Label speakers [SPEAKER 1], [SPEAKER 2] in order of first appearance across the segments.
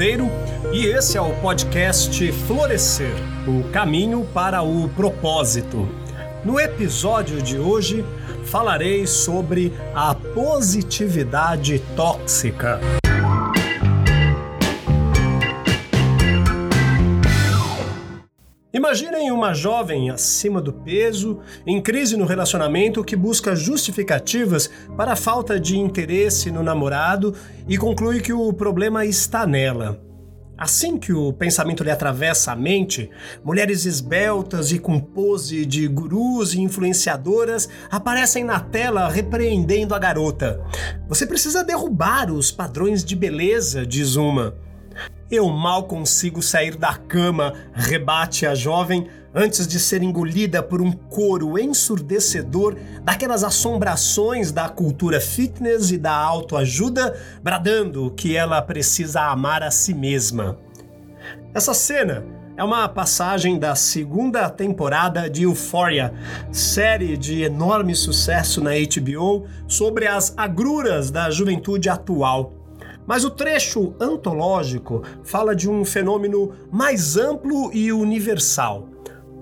[SPEAKER 1] Monteiro e esse é o podcast Florescer o caminho para o propósito. No episódio de hoje, falarei sobre a positividade tóxica. Uma jovem acima do peso, em crise no relacionamento, que busca justificativas para a falta de interesse no namorado e conclui que o problema está nela. Assim que o pensamento lhe atravessa a mente, mulheres esbeltas e com pose de gurus e influenciadoras aparecem na tela repreendendo a garota. Você precisa derrubar os padrões de beleza, diz uma. Eu mal consigo sair da cama, rebate a jovem antes de ser engolida por um coro ensurdecedor daquelas assombrações da cultura fitness e da autoajuda, bradando que ela precisa amar a si mesma. Essa cena é uma passagem da segunda temporada de Euphoria, série de enorme sucesso na HBO sobre as agruras da juventude atual. Mas o trecho antológico fala de um fenômeno mais amplo e universal.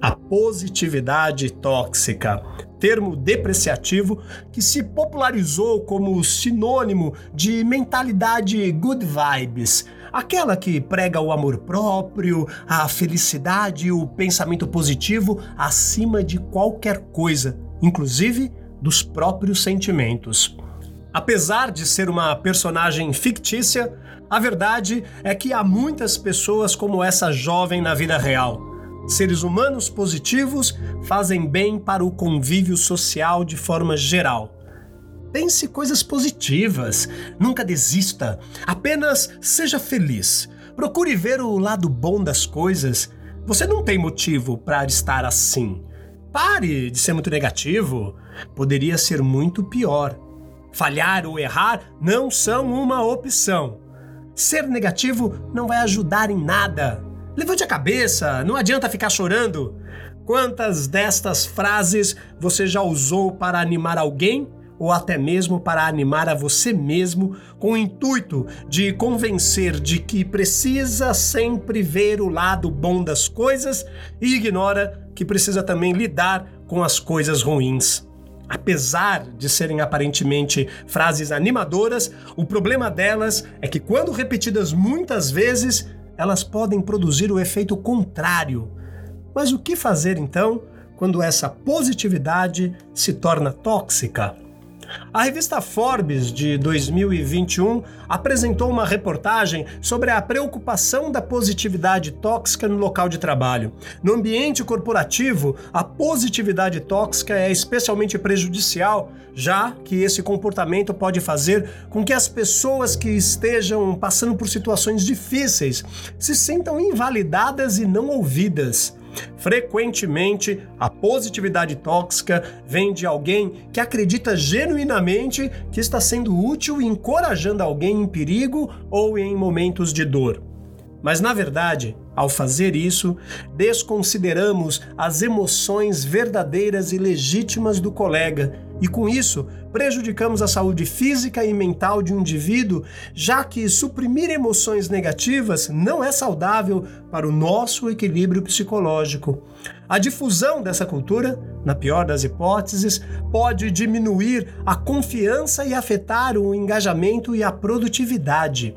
[SPEAKER 1] A positividade tóxica, termo depreciativo que se popularizou como sinônimo de mentalidade good vibes, aquela que prega o amor próprio, a felicidade e o pensamento positivo acima de qualquer coisa, inclusive dos próprios sentimentos. Apesar de ser uma personagem fictícia, a verdade é que há muitas pessoas como essa jovem na vida real. Seres humanos positivos fazem bem para o convívio social de forma geral. Pense coisas positivas, nunca desista, apenas seja feliz. Procure ver o lado bom das coisas. Você não tem motivo para estar assim. Pare de ser muito negativo. Poderia ser muito pior. Falhar ou errar não são uma opção. Ser negativo não vai ajudar em nada. Levante a cabeça, não adianta ficar chorando. Quantas destas frases você já usou para animar alguém ou até mesmo para animar a você mesmo com o intuito de convencer de que precisa sempre ver o lado bom das coisas e ignora que precisa também lidar com as coisas ruins? Apesar de serem aparentemente frases animadoras, o problema delas é que, quando repetidas muitas vezes, elas podem produzir o efeito contrário. Mas o que fazer então quando essa positividade se torna tóxica? A revista Forbes de 2021 apresentou uma reportagem sobre a preocupação da positividade tóxica no local de trabalho. No ambiente corporativo, a positividade tóxica é especialmente prejudicial, já que esse comportamento pode fazer com que as pessoas que estejam passando por situações difíceis se sintam invalidadas e não ouvidas. Frequentemente, a positividade tóxica vem de alguém que acredita genuinamente que está sendo útil e encorajando alguém em perigo ou em momentos de dor. Mas na verdade, ao fazer isso, desconsideramos as emoções verdadeiras e legítimas do colega e, com isso, prejudicamos a saúde física e mental de um indivíduo, já que suprimir emoções negativas não é saudável para o nosso equilíbrio psicológico. A difusão dessa cultura, na pior das hipóteses, pode diminuir a confiança e afetar o engajamento e a produtividade.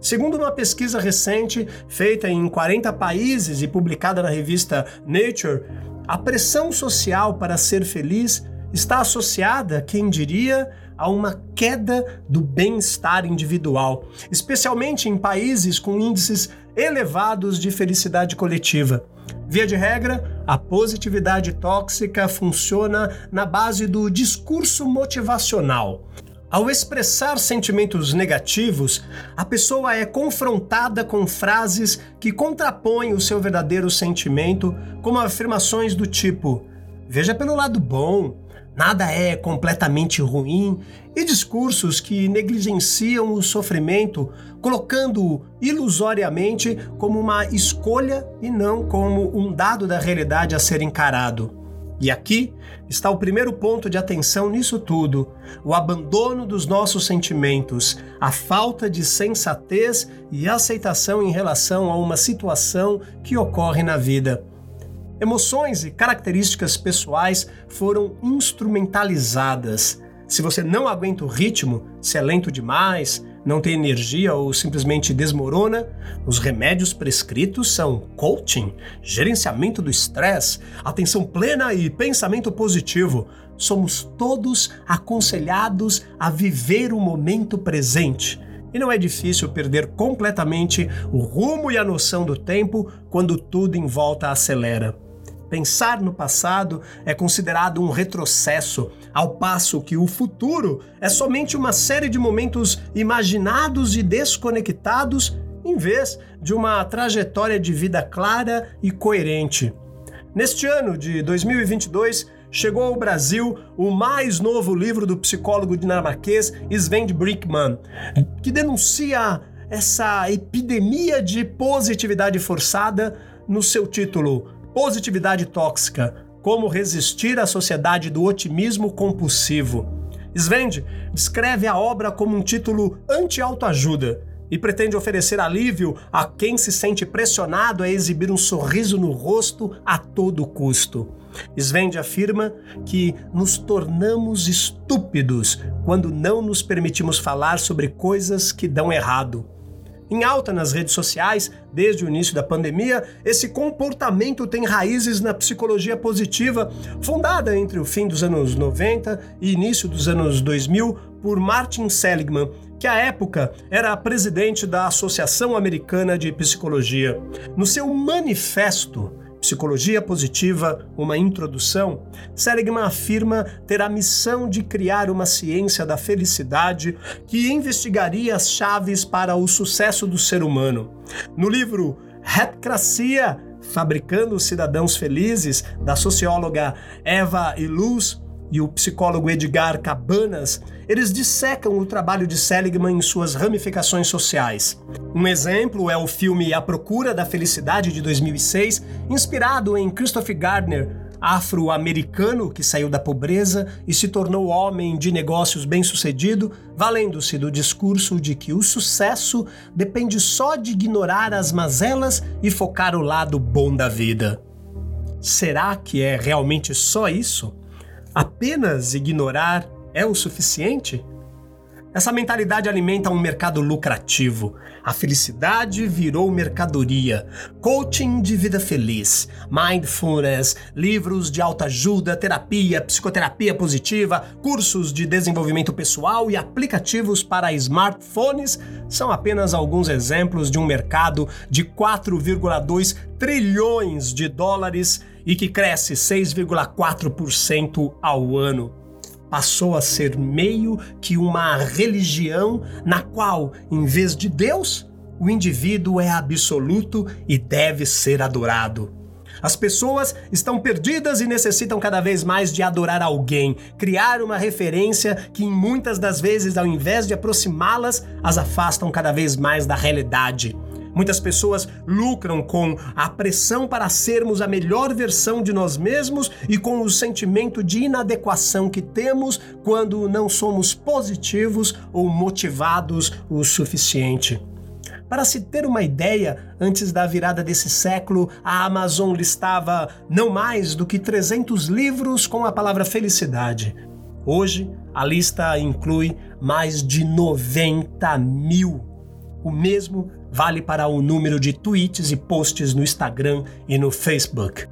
[SPEAKER 1] Segundo uma pesquisa recente feita em 40 países e publicada na revista Nature, a pressão social para ser feliz está associada, quem diria, a uma queda do bem-estar individual, especialmente em países com índices elevados de felicidade coletiva. Via de regra, a positividade tóxica funciona na base do discurso motivacional. Ao expressar sentimentos negativos, a pessoa é confrontada com frases que contrapõem o seu verdadeiro sentimento, como afirmações do tipo: Veja pelo lado bom, nada é completamente ruim, e discursos que negligenciam o sofrimento, colocando-o ilusoriamente como uma escolha e não como um dado da realidade a ser encarado. E aqui está o primeiro ponto de atenção nisso tudo: o abandono dos nossos sentimentos, a falta de sensatez e aceitação em relação a uma situação que ocorre na vida. Emoções e características pessoais foram instrumentalizadas. Se você não aguenta o ritmo, se é lento demais, não tem energia ou simplesmente desmorona, os remédios prescritos são coaching, gerenciamento do estresse, atenção plena e pensamento positivo. Somos todos aconselhados a viver o momento presente. E não é difícil perder completamente o rumo e a noção do tempo quando tudo em volta acelera. Pensar no passado é considerado um retrocesso, ao passo que o futuro é somente uma série de momentos imaginados e desconectados, em vez de uma trajetória de vida clara e coerente. Neste ano de 2022, chegou ao Brasil o mais novo livro do psicólogo dinamarquês Sven Brinkmann, que denuncia essa epidemia de positividade forçada no seu título Positividade tóxica: Como resistir à sociedade do otimismo compulsivo. Svend descreve a obra como um título anti-autoajuda e pretende oferecer alívio a quem se sente pressionado a exibir um sorriso no rosto a todo custo. Svend afirma que nos tornamos estúpidos quando não nos permitimos falar sobre coisas que dão errado em alta nas redes sociais desde o início da pandemia, esse comportamento tem raízes na psicologia positiva, fundada entre o fim dos anos 90 e início dos anos 2000 por Martin Seligman, que à época era presidente da Associação Americana de Psicologia. No seu manifesto, Psicologia Positiva, uma introdução, Seligman afirma ter a missão de criar uma ciência da felicidade que investigaria as chaves para o sucesso do ser humano. No livro Retcracia, Fabricando Cidadãos Felizes, da socióloga Eva Iluz, e o psicólogo Edgar Cabanas, eles dissecam o trabalho de Seligman em suas ramificações sociais. Um exemplo é o filme A Procura da Felicidade de 2006, inspirado em Christopher Gardner, afro-americano que saiu da pobreza e se tornou homem de negócios bem-sucedido, valendo-se do discurso de que o sucesso depende só de ignorar as mazelas e focar o lado bom da vida. Será que é realmente só isso? Apenas ignorar é o suficiente? Essa mentalidade alimenta um mercado lucrativo. A felicidade virou mercadoria. Coaching de vida feliz, mindfulness, livros de autoajuda, terapia, psicoterapia positiva, cursos de desenvolvimento pessoal e aplicativos para smartphones são apenas alguns exemplos de um mercado de 4,2 trilhões de dólares e que cresce 6,4% ao ano passou a ser meio que uma religião na qual, em vez de Deus, o indivíduo é absoluto e deve ser adorado. As pessoas estão perdidas e necessitam cada vez mais de adorar alguém, criar uma referência que, em muitas das vezes, ao invés de aproximá-las, as afastam cada vez mais da realidade. Muitas pessoas lucram com a pressão para sermos a melhor versão de nós mesmos e com o sentimento de inadequação que temos quando não somos positivos ou motivados o suficiente. Para se ter uma ideia, antes da virada desse século, a Amazon listava não mais do que 300 livros com a palavra felicidade. Hoje, a lista inclui mais de 90 mil. O mesmo vale para o número de tweets e posts no Instagram e no Facebook.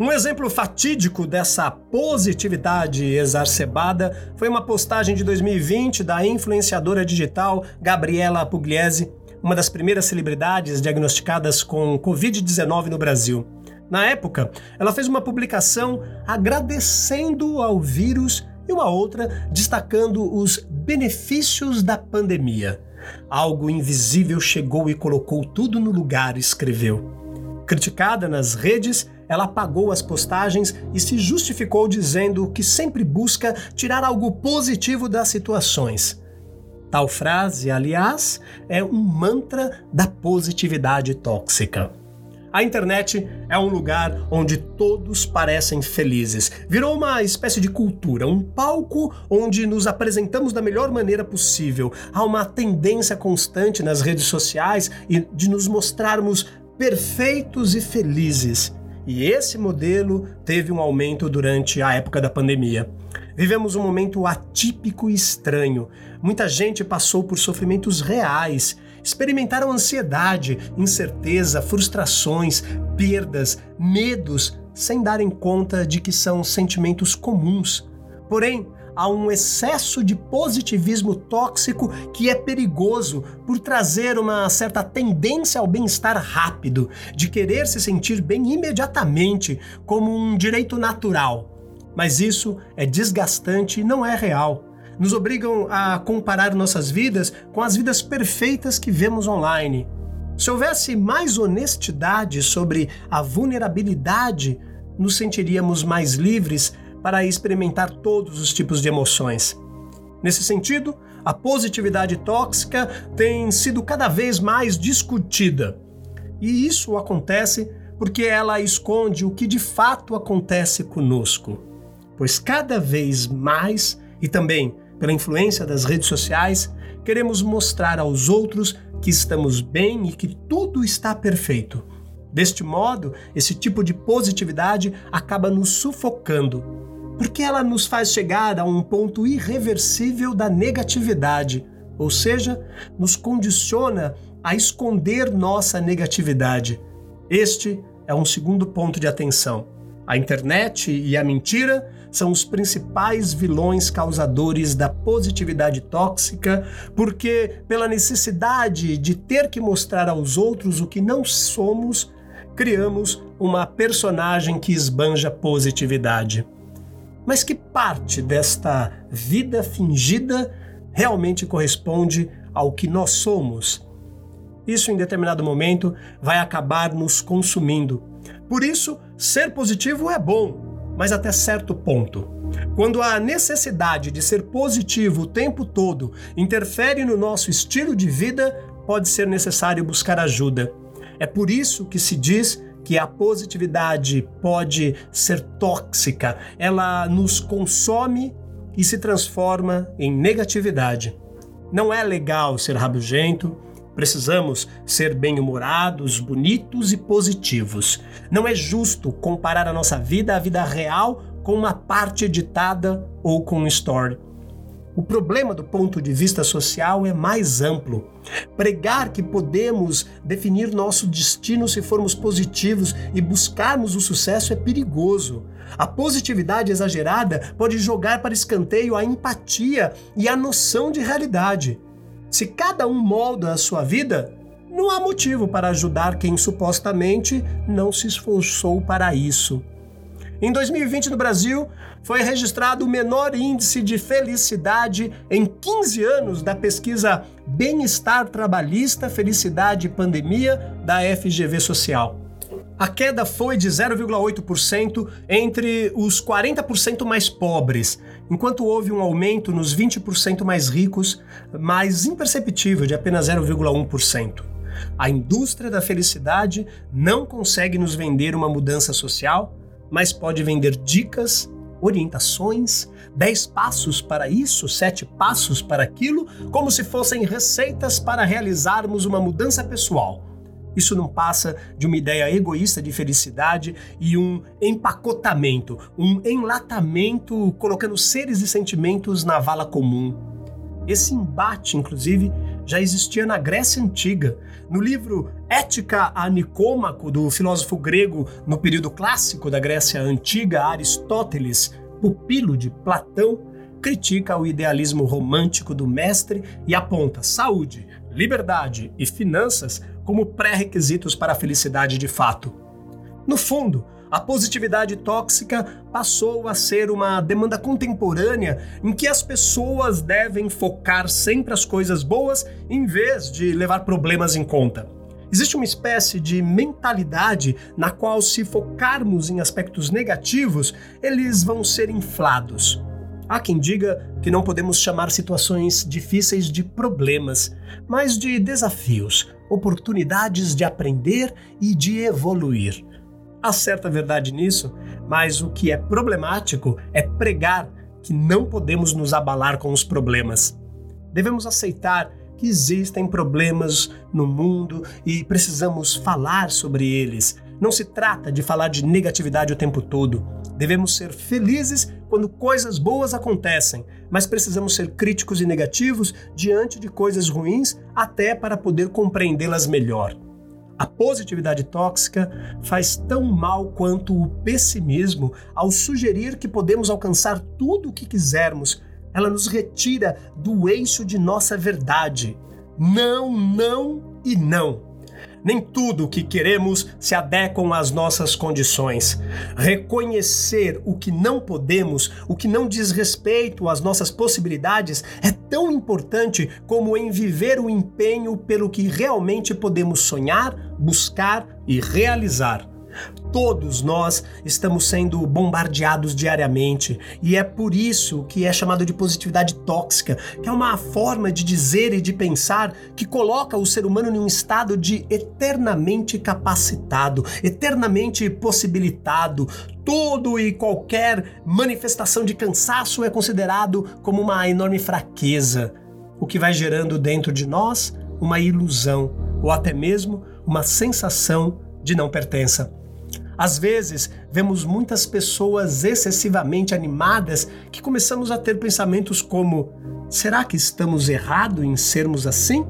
[SPEAKER 1] Um exemplo fatídico dessa positividade exacerbada foi uma postagem de 2020 da influenciadora digital Gabriela Pugliese, uma das primeiras celebridades diagnosticadas com Covid-19 no Brasil. Na época, ela fez uma publicação agradecendo ao vírus e uma outra destacando os benefícios da pandemia. Algo invisível chegou e colocou tudo no lugar, escreveu. Criticada nas redes, ela apagou as postagens e se justificou dizendo que sempre busca tirar algo positivo das situações. Tal frase, aliás, é um mantra da positividade tóxica. A internet é um lugar onde todos parecem felizes. Virou uma espécie de cultura, um palco onde nos apresentamos da melhor maneira possível. Há uma tendência constante nas redes sociais de nos mostrarmos perfeitos e felizes. E esse modelo teve um aumento durante a época da pandemia. Vivemos um momento atípico e estranho. Muita gente passou por sofrimentos reais experimentaram ansiedade, incerteza, frustrações, perdas, medos, sem darem conta de que são sentimentos comuns. Porém, há um excesso de positivismo tóxico que é perigoso por trazer uma certa tendência ao bem-estar rápido, de querer se sentir bem imediatamente, como um direito natural. Mas isso é desgastante e não é real nos obrigam a comparar nossas vidas com as vidas perfeitas que vemos online. Se houvesse mais honestidade sobre a vulnerabilidade, nos sentiríamos mais livres para experimentar todos os tipos de emoções. Nesse sentido, a positividade tóxica tem sido cada vez mais discutida. E isso acontece porque ela esconde o que de fato acontece conosco. Pois cada vez mais, e também pela influência das redes sociais, queremos mostrar aos outros que estamos bem e que tudo está perfeito. Deste modo, esse tipo de positividade acaba nos sufocando, porque ela nos faz chegar a um ponto irreversível da negatividade, ou seja, nos condiciona a esconder nossa negatividade. Este é um segundo ponto de atenção. A internet e a mentira são os principais vilões causadores da positividade tóxica, porque, pela necessidade de ter que mostrar aos outros o que não somos, criamos uma personagem que esbanja positividade. Mas que parte desta vida fingida realmente corresponde ao que nós somos? Isso, em determinado momento, vai acabar nos consumindo. Por isso, ser positivo é bom, mas até certo ponto. Quando a necessidade de ser positivo o tempo todo interfere no nosso estilo de vida, pode ser necessário buscar ajuda. É por isso que se diz que a positividade pode ser tóxica, ela nos consome e se transforma em negatividade. Não é legal ser rabugento, Precisamos ser bem-humorados, bonitos e positivos. Não é justo comparar a nossa vida à vida real com uma parte editada ou com um story. O problema do ponto de vista social é mais amplo. Pregar que podemos definir nosso destino se formos positivos e buscarmos o sucesso é perigoso. A positividade exagerada pode jogar para escanteio a empatia e a noção de realidade. Se cada um molda a sua vida, não há motivo para ajudar quem supostamente não se esforçou para isso. Em 2020, no Brasil, foi registrado o menor índice de felicidade em 15 anos da pesquisa Bem-Estar Trabalhista, Felicidade e Pandemia da FGV Social. A queda foi de 0,8% entre os 40% mais pobres, enquanto houve um aumento nos 20% mais ricos, mas imperceptível de apenas 0,1%. A indústria da felicidade não consegue nos vender uma mudança social, mas pode vender dicas, orientações, 10 passos para isso, 7 passos para aquilo, como se fossem receitas para realizarmos uma mudança pessoal isso não passa de uma ideia egoísta de felicidade e um empacotamento, um enlatamento colocando seres e sentimentos na vala comum. Esse embate, inclusive, já existia na Grécia Antiga. No livro Ética a Nicômaco, do filósofo grego no período clássico da Grécia Antiga, Aristóteles, pupilo de Platão, critica o idealismo romântico do mestre e aponta saúde, liberdade e finanças como pré-requisitos para a felicidade de fato. No fundo, a positividade tóxica passou a ser uma demanda contemporânea em que as pessoas devem focar sempre as coisas boas em vez de levar problemas em conta. Existe uma espécie de mentalidade na qual, se focarmos em aspectos negativos, eles vão ser inflados. Há quem diga que não podemos chamar situações difíceis de problemas, mas de desafios, oportunidades de aprender e de evoluir. Há certa verdade nisso, mas o que é problemático é pregar que não podemos nos abalar com os problemas. Devemos aceitar que existem problemas no mundo e precisamos falar sobre eles. Não se trata de falar de negatividade o tempo todo. Devemos ser felizes quando coisas boas acontecem, mas precisamos ser críticos e negativos diante de coisas ruins até para poder compreendê-las melhor. A positividade tóxica faz tão mal quanto o pessimismo ao sugerir que podemos alcançar tudo o que quisermos. Ela nos retira do eixo de nossa verdade. Não, não e não. Nem tudo o que queremos se adequam às nossas condições. Reconhecer o que não podemos, o que não diz respeito às nossas possibilidades, é tão importante como em viver o empenho pelo que realmente podemos sonhar, buscar e realizar. Todos nós estamos sendo bombardeados diariamente e é por isso que é chamado de positividade tóxica, que é uma forma de dizer e de pensar que coloca o ser humano em um estado de eternamente capacitado, eternamente possibilitado. Tudo e qualquer manifestação de cansaço é considerado como uma enorme fraqueza, o que vai gerando dentro de nós uma ilusão ou até mesmo uma sensação de não pertença. Às vezes, vemos muitas pessoas excessivamente animadas que começamos a ter pensamentos como: será que estamos errados em sermos assim?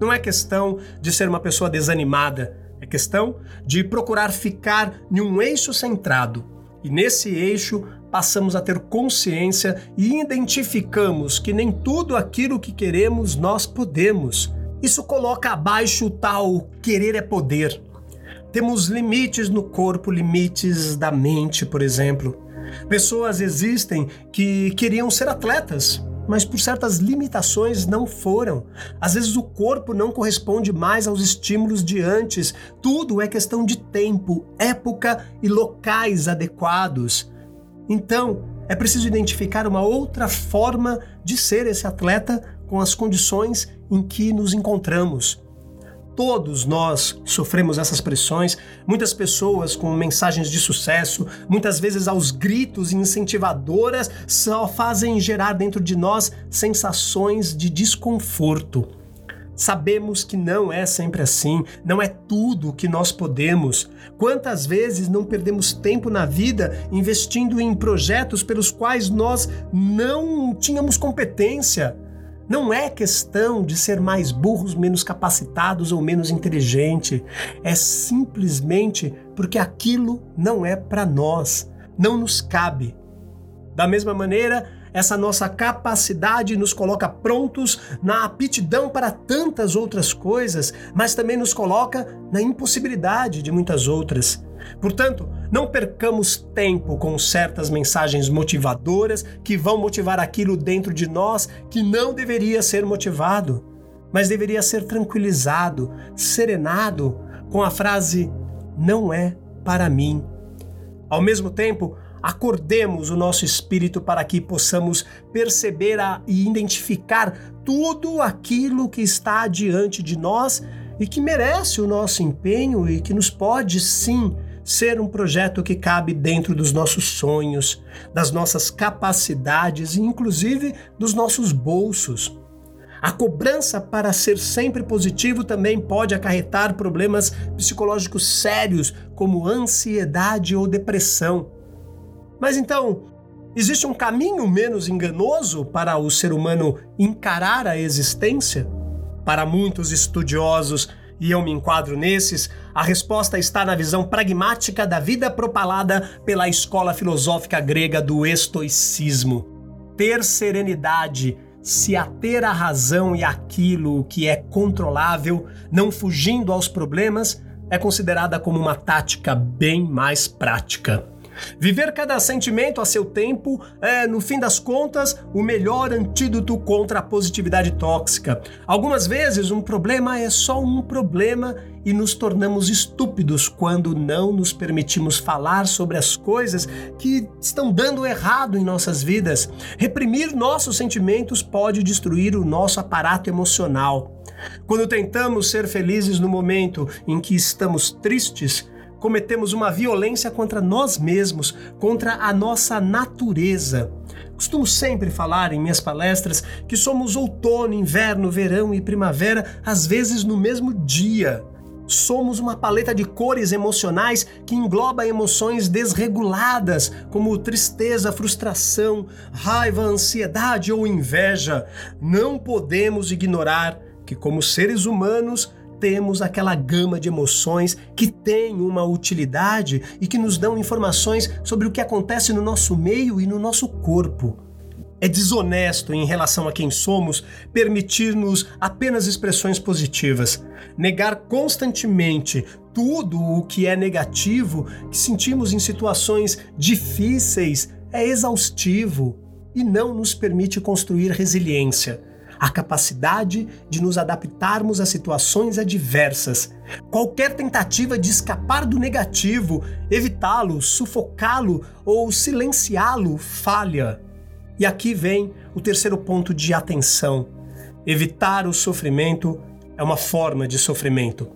[SPEAKER 1] Não é questão de ser uma pessoa desanimada, é questão de procurar ficar em um eixo centrado. E nesse eixo passamos a ter consciência e identificamos que nem tudo aquilo que queremos nós podemos. Isso coloca abaixo o tal querer é poder. Temos limites no corpo, limites da mente, por exemplo. Pessoas existem que queriam ser atletas, mas por certas limitações não foram. Às vezes o corpo não corresponde mais aos estímulos de antes. Tudo é questão de tempo, época e locais adequados. Então, é preciso identificar uma outra forma de ser esse atleta com as condições em que nos encontramos. Todos nós sofremos essas pressões, muitas pessoas com mensagens de sucesso, muitas vezes aos gritos incentivadoras, só fazem gerar dentro de nós sensações de desconforto. Sabemos que não é sempre assim, não é tudo que nós podemos. Quantas vezes não perdemos tempo na vida investindo em projetos pelos quais nós não tínhamos competência? Não é questão de ser mais burros, menos capacitados ou menos inteligente. É simplesmente porque aquilo não é para nós, não nos cabe. Da mesma maneira, essa nossa capacidade nos coloca prontos na aptidão para tantas outras coisas, mas também nos coloca na impossibilidade de muitas outras. Portanto, não percamos tempo com certas mensagens motivadoras que vão motivar aquilo dentro de nós que não deveria ser motivado, mas deveria ser tranquilizado, serenado com a frase: não é para mim. Ao mesmo tempo, acordemos o nosso espírito para que possamos perceber e identificar tudo aquilo que está diante de nós e que merece o nosso empenho e que nos pode sim ser um projeto que cabe dentro dos nossos sonhos, das nossas capacidades e inclusive dos nossos bolsos. A cobrança para ser sempre positivo também pode acarretar problemas psicológicos sérios, como ansiedade ou depressão. Mas então, existe um caminho menos enganoso para o ser humano encarar a existência? Para muitos estudiosos, e eu me enquadro nesses, a resposta está na visão pragmática da vida propalada pela escola filosófica grega do estoicismo. Ter serenidade, se ater à razão e àquilo que é controlável, não fugindo aos problemas, é considerada como uma tática bem mais prática. Viver cada sentimento a seu tempo é, no fim das contas, o melhor antídoto contra a positividade tóxica. Algumas vezes, um problema é só um problema e nos tornamos estúpidos quando não nos permitimos falar sobre as coisas que estão dando errado em nossas vidas. Reprimir nossos sentimentos pode destruir o nosso aparato emocional. Quando tentamos ser felizes no momento em que estamos tristes, cometemos uma violência contra nós mesmos, contra a nossa natureza. Costumo sempre falar em minhas palestras que somos outono, inverno, verão e primavera, às vezes no mesmo dia. Somos uma paleta de cores emocionais que engloba emoções desreguladas, como tristeza, frustração, raiva, ansiedade ou inveja. Não podemos ignorar que, como seres humanos, temos aquela gama de emoções que tem uma utilidade e que nos dão informações sobre o que acontece no nosso meio e no nosso corpo. É desonesto em relação a quem somos permitir-nos apenas expressões positivas, negar constantemente tudo o que é negativo que sentimos em situações difíceis é exaustivo e não nos permite construir resiliência a capacidade de nos adaptarmos a situações adversas. Qualquer tentativa de escapar do negativo, evitá-lo, sufocá-lo ou silenciá-lo falha. E aqui vem o terceiro ponto de atenção. Evitar o sofrimento é uma forma de sofrimento.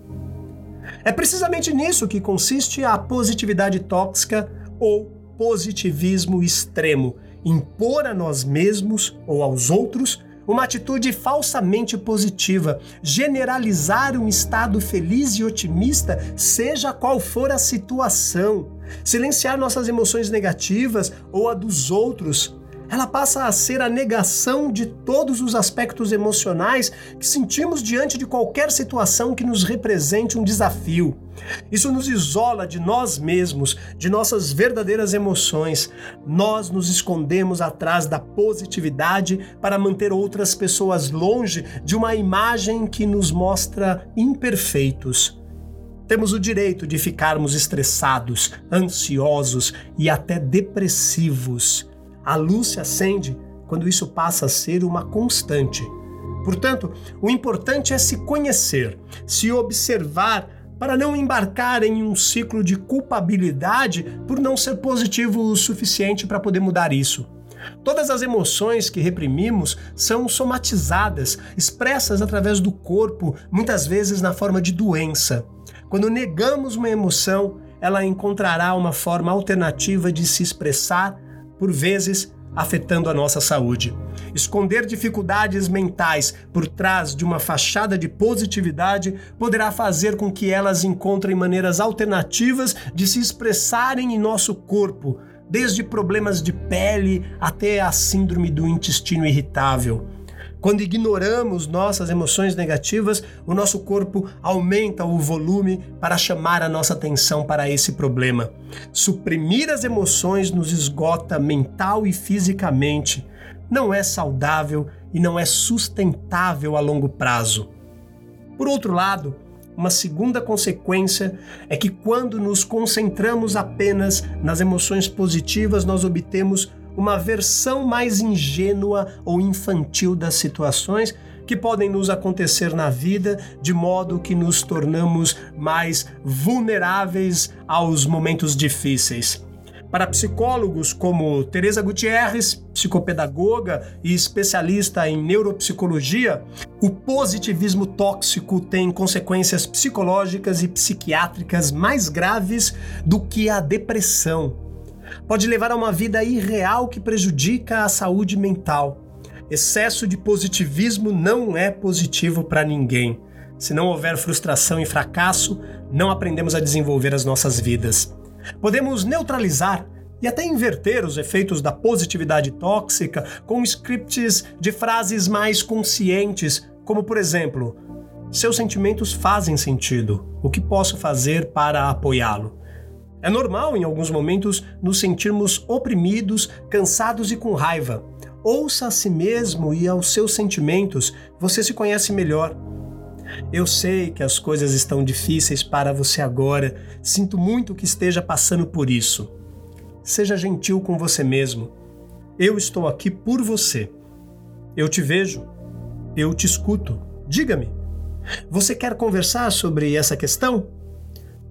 [SPEAKER 1] É precisamente nisso que consiste a positividade tóxica ou positivismo extremo impor a nós mesmos ou aos outros uma atitude falsamente positiva, generalizar um estado feliz e otimista, seja qual for a situação, silenciar nossas emoções negativas ou a dos outros, ela passa a ser a negação de todos os aspectos emocionais que sentimos diante de qualquer situação que nos represente um desafio. Isso nos isola de nós mesmos, de nossas verdadeiras emoções. Nós nos escondemos atrás da positividade para manter outras pessoas longe de uma imagem que nos mostra imperfeitos. Temos o direito de ficarmos estressados, ansiosos e até depressivos. A luz se acende quando isso passa a ser uma constante. Portanto, o importante é se conhecer, se observar para não embarcar em um ciclo de culpabilidade por não ser positivo o suficiente para poder mudar isso. Todas as emoções que reprimimos são somatizadas, expressas através do corpo, muitas vezes na forma de doença. Quando negamos uma emoção, ela encontrará uma forma alternativa de se expressar por vezes afetando a nossa saúde. Esconder dificuldades mentais por trás de uma fachada de positividade poderá fazer com que elas encontrem maneiras alternativas de se expressarem em nosso corpo, desde problemas de pele até a síndrome do intestino irritável. Quando ignoramos nossas emoções negativas, o nosso corpo aumenta o volume para chamar a nossa atenção para esse problema. Suprimir as emoções nos esgota mental e fisicamente. Não é saudável e não é sustentável a longo prazo. Por outro lado, uma segunda consequência é que quando nos concentramos apenas nas emoções positivas, nós obtemos uma versão mais ingênua ou infantil das situações que podem nos acontecer na vida, de modo que nos tornamos mais vulneráveis aos momentos difíceis. Para psicólogos como Teresa Gutierrez, psicopedagoga e especialista em neuropsicologia, o positivismo tóxico tem consequências psicológicas e psiquiátricas mais graves do que a depressão pode levar a uma vida irreal que prejudica a saúde mental. Excesso de positivismo não é positivo para ninguém. Se não houver frustração e fracasso, não aprendemos a desenvolver as nossas vidas. Podemos neutralizar e até inverter os efeitos da positividade tóxica com scripts de frases mais conscientes, como por exemplo: Seus sentimentos fazem sentido. O que posso fazer para apoiá-lo? É normal, em alguns momentos, nos sentirmos oprimidos, cansados e com raiva. Ouça a si mesmo e aos seus sentimentos, você se conhece melhor. Eu sei que as coisas estão difíceis para você agora, sinto muito que esteja passando por isso. Seja gentil com você mesmo. Eu estou aqui por você. Eu te vejo. Eu te escuto. Diga-me. Você quer conversar sobre essa questão?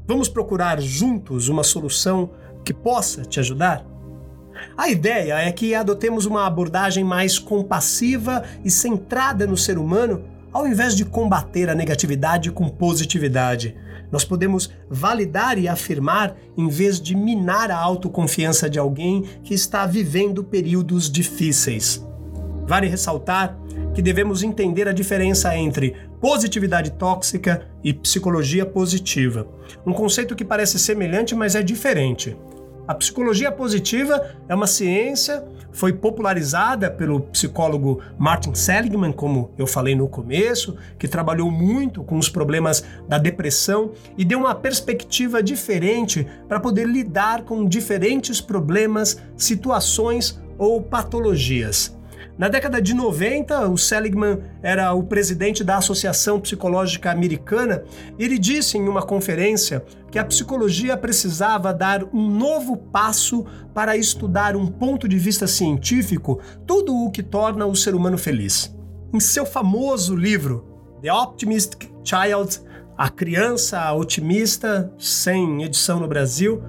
[SPEAKER 1] Vamos procurar juntos uma solução que possa te ajudar? A ideia é que adotemos uma abordagem mais compassiva e centrada no ser humano, ao invés de combater a negatividade com positividade. Nós podemos validar e afirmar em vez de minar a autoconfiança de alguém que está vivendo períodos difíceis. Vale ressaltar que devemos entender a diferença entre positividade tóxica e psicologia positiva. Um conceito que parece semelhante, mas é diferente. A psicologia positiva é uma ciência, foi popularizada pelo psicólogo Martin Seligman, como eu falei no começo, que trabalhou muito com os problemas da depressão e deu uma perspectiva diferente para poder lidar com diferentes problemas, situações ou patologias. Na década de 90, o Seligman era o presidente da Associação Psicológica Americana ele disse em uma conferência que a psicologia precisava dar um novo passo para estudar um ponto de vista científico tudo o que torna o ser humano feliz. Em seu famoso livro, The Optimistic Child, A Criança Otimista, sem edição no Brasil,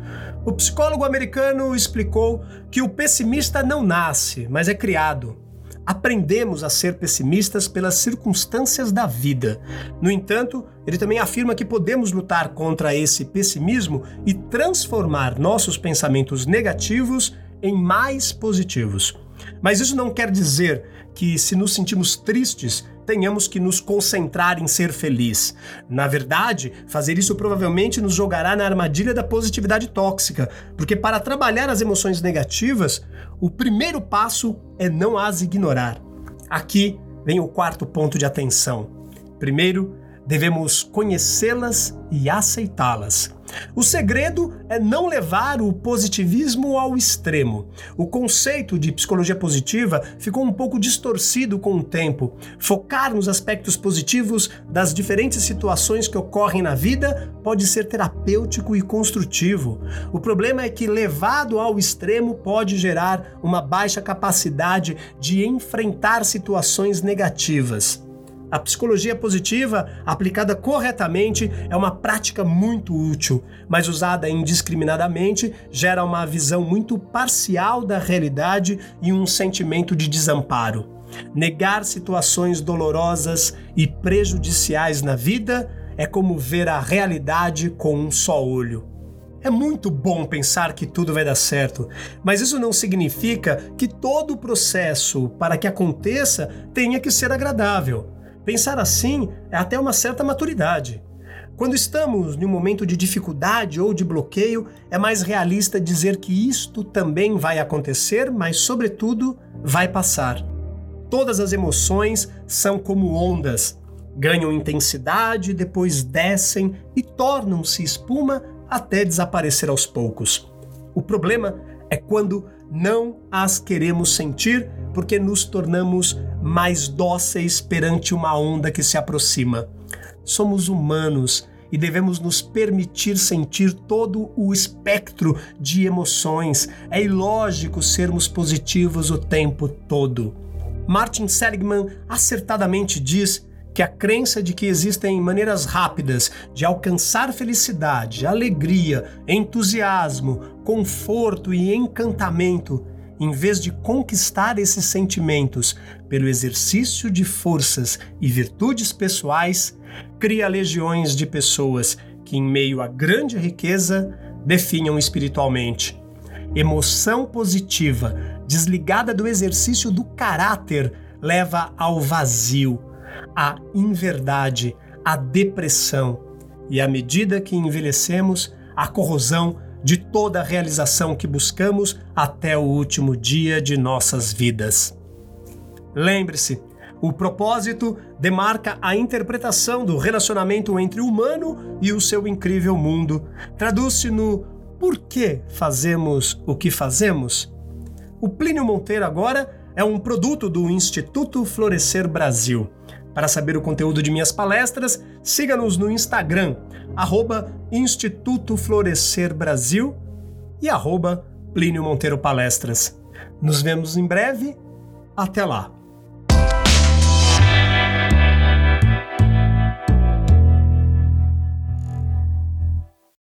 [SPEAKER 1] o psicólogo americano explicou que o pessimista não nasce, mas é criado aprendemos a ser pessimistas pelas circunstâncias da vida. No entanto, ele também afirma que podemos lutar contra esse pessimismo e transformar nossos pensamentos negativos em mais positivos. Mas isso não quer dizer que, se nos sentimos tristes, tenhamos que nos concentrar em ser feliz. Na verdade, fazer isso provavelmente nos jogará na armadilha da positividade tóxica, porque para trabalhar as emoções negativas, o primeiro passo é não as ignorar. Aqui vem o quarto ponto de atenção. Primeiro, devemos conhecê-las e aceitá-las. O segredo é não levar o positivismo ao extremo. O conceito de psicologia positiva ficou um pouco distorcido com o tempo. Focar nos aspectos positivos das diferentes situações que ocorrem na vida pode ser terapêutico e construtivo. O problema é que, levado ao extremo, pode gerar uma baixa capacidade de enfrentar situações negativas. A psicologia positiva, aplicada corretamente, é uma prática muito útil, mas usada indiscriminadamente gera uma visão muito parcial da realidade e um sentimento de desamparo. Negar situações dolorosas e prejudiciais na vida é como ver a realidade com um só olho. É muito bom pensar que tudo vai dar certo, mas isso não significa que todo o processo para que aconteça tenha que ser agradável. Pensar assim é até uma certa maturidade. Quando estamos em um momento de dificuldade ou de bloqueio, é mais realista dizer que isto também vai acontecer, mas, sobretudo, vai passar. Todas as emoções são como ondas, ganham intensidade, depois descem e tornam-se espuma até desaparecer aos poucos. O problema é quando não as queremos sentir porque nos tornamos mais dóceis perante uma onda que se aproxima. Somos humanos e devemos nos permitir sentir todo o espectro de emoções. É ilógico sermos positivos o tempo todo. Martin Seligman acertadamente diz que a crença de que existem maneiras rápidas de alcançar felicidade, alegria, entusiasmo, conforto e encantamento em vez de conquistar esses sentimentos pelo exercício de forças e virtudes pessoais, cria legiões de pessoas que, em meio à grande riqueza, definham espiritualmente. Emoção positiva, desligada do exercício do caráter, leva ao vazio, à inverdade, à depressão e, à medida que envelhecemos, à corrosão de toda a realização que buscamos até o último dia de nossas vidas. Lembre-se, o propósito demarca a interpretação do relacionamento entre o humano e o seu incrível mundo. Traduz-se no por que fazemos o que fazemos? O Plínio Monteiro agora é um produto do Instituto Florescer Brasil. Para saber o conteúdo de minhas palestras, siga-nos no Instagram, arroba Instituto Florescer Brasil e arroba Plínio Monteiro Palestras. Nos vemos em breve. Até lá!